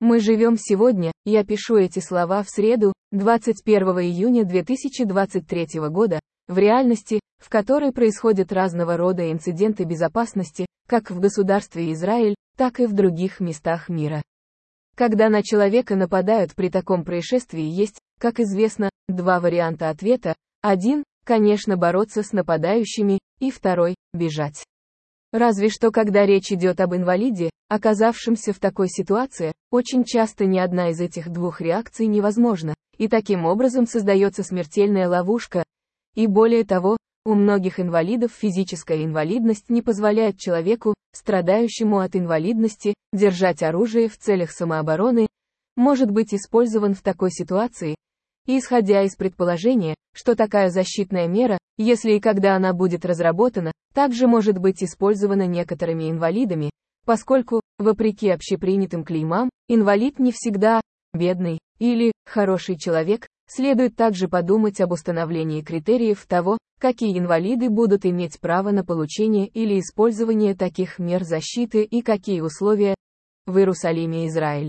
Мы живем сегодня, я пишу эти слова в среду, 21 июня 2023 года, в реальности, в которой происходят разного рода инциденты безопасности, как в государстве Израиль, так и в других местах мира. Когда на человека нападают при таком происшествии есть, как известно, два варианта ответа. Один, конечно, бороться с нападающими, и второй, бежать. Разве что когда речь идет об инвалиде, оказавшемся в такой ситуации, очень часто ни одна из этих двух реакций невозможна, и таким образом создается смертельная ловушка. И более того, у многих инвалидов физическая инвалидность не позволяет человеку, страдающему от инвалидности, держать оружие в целях самообороны, может быть использован в такой ситуации, и исходя из предположения, что такая защитная мера, если и когда она будет разработана, также может быть использована некоторыми инвалидами, поскольку, вопреки общепринятым клеймам, инвалид не всегда бедный или хороший человек, следует также подумать об установлении критериев того, какие инвалиды будут иметь право на получение или использование таких мер защиты и какие условия в Иерусалиме Израиль.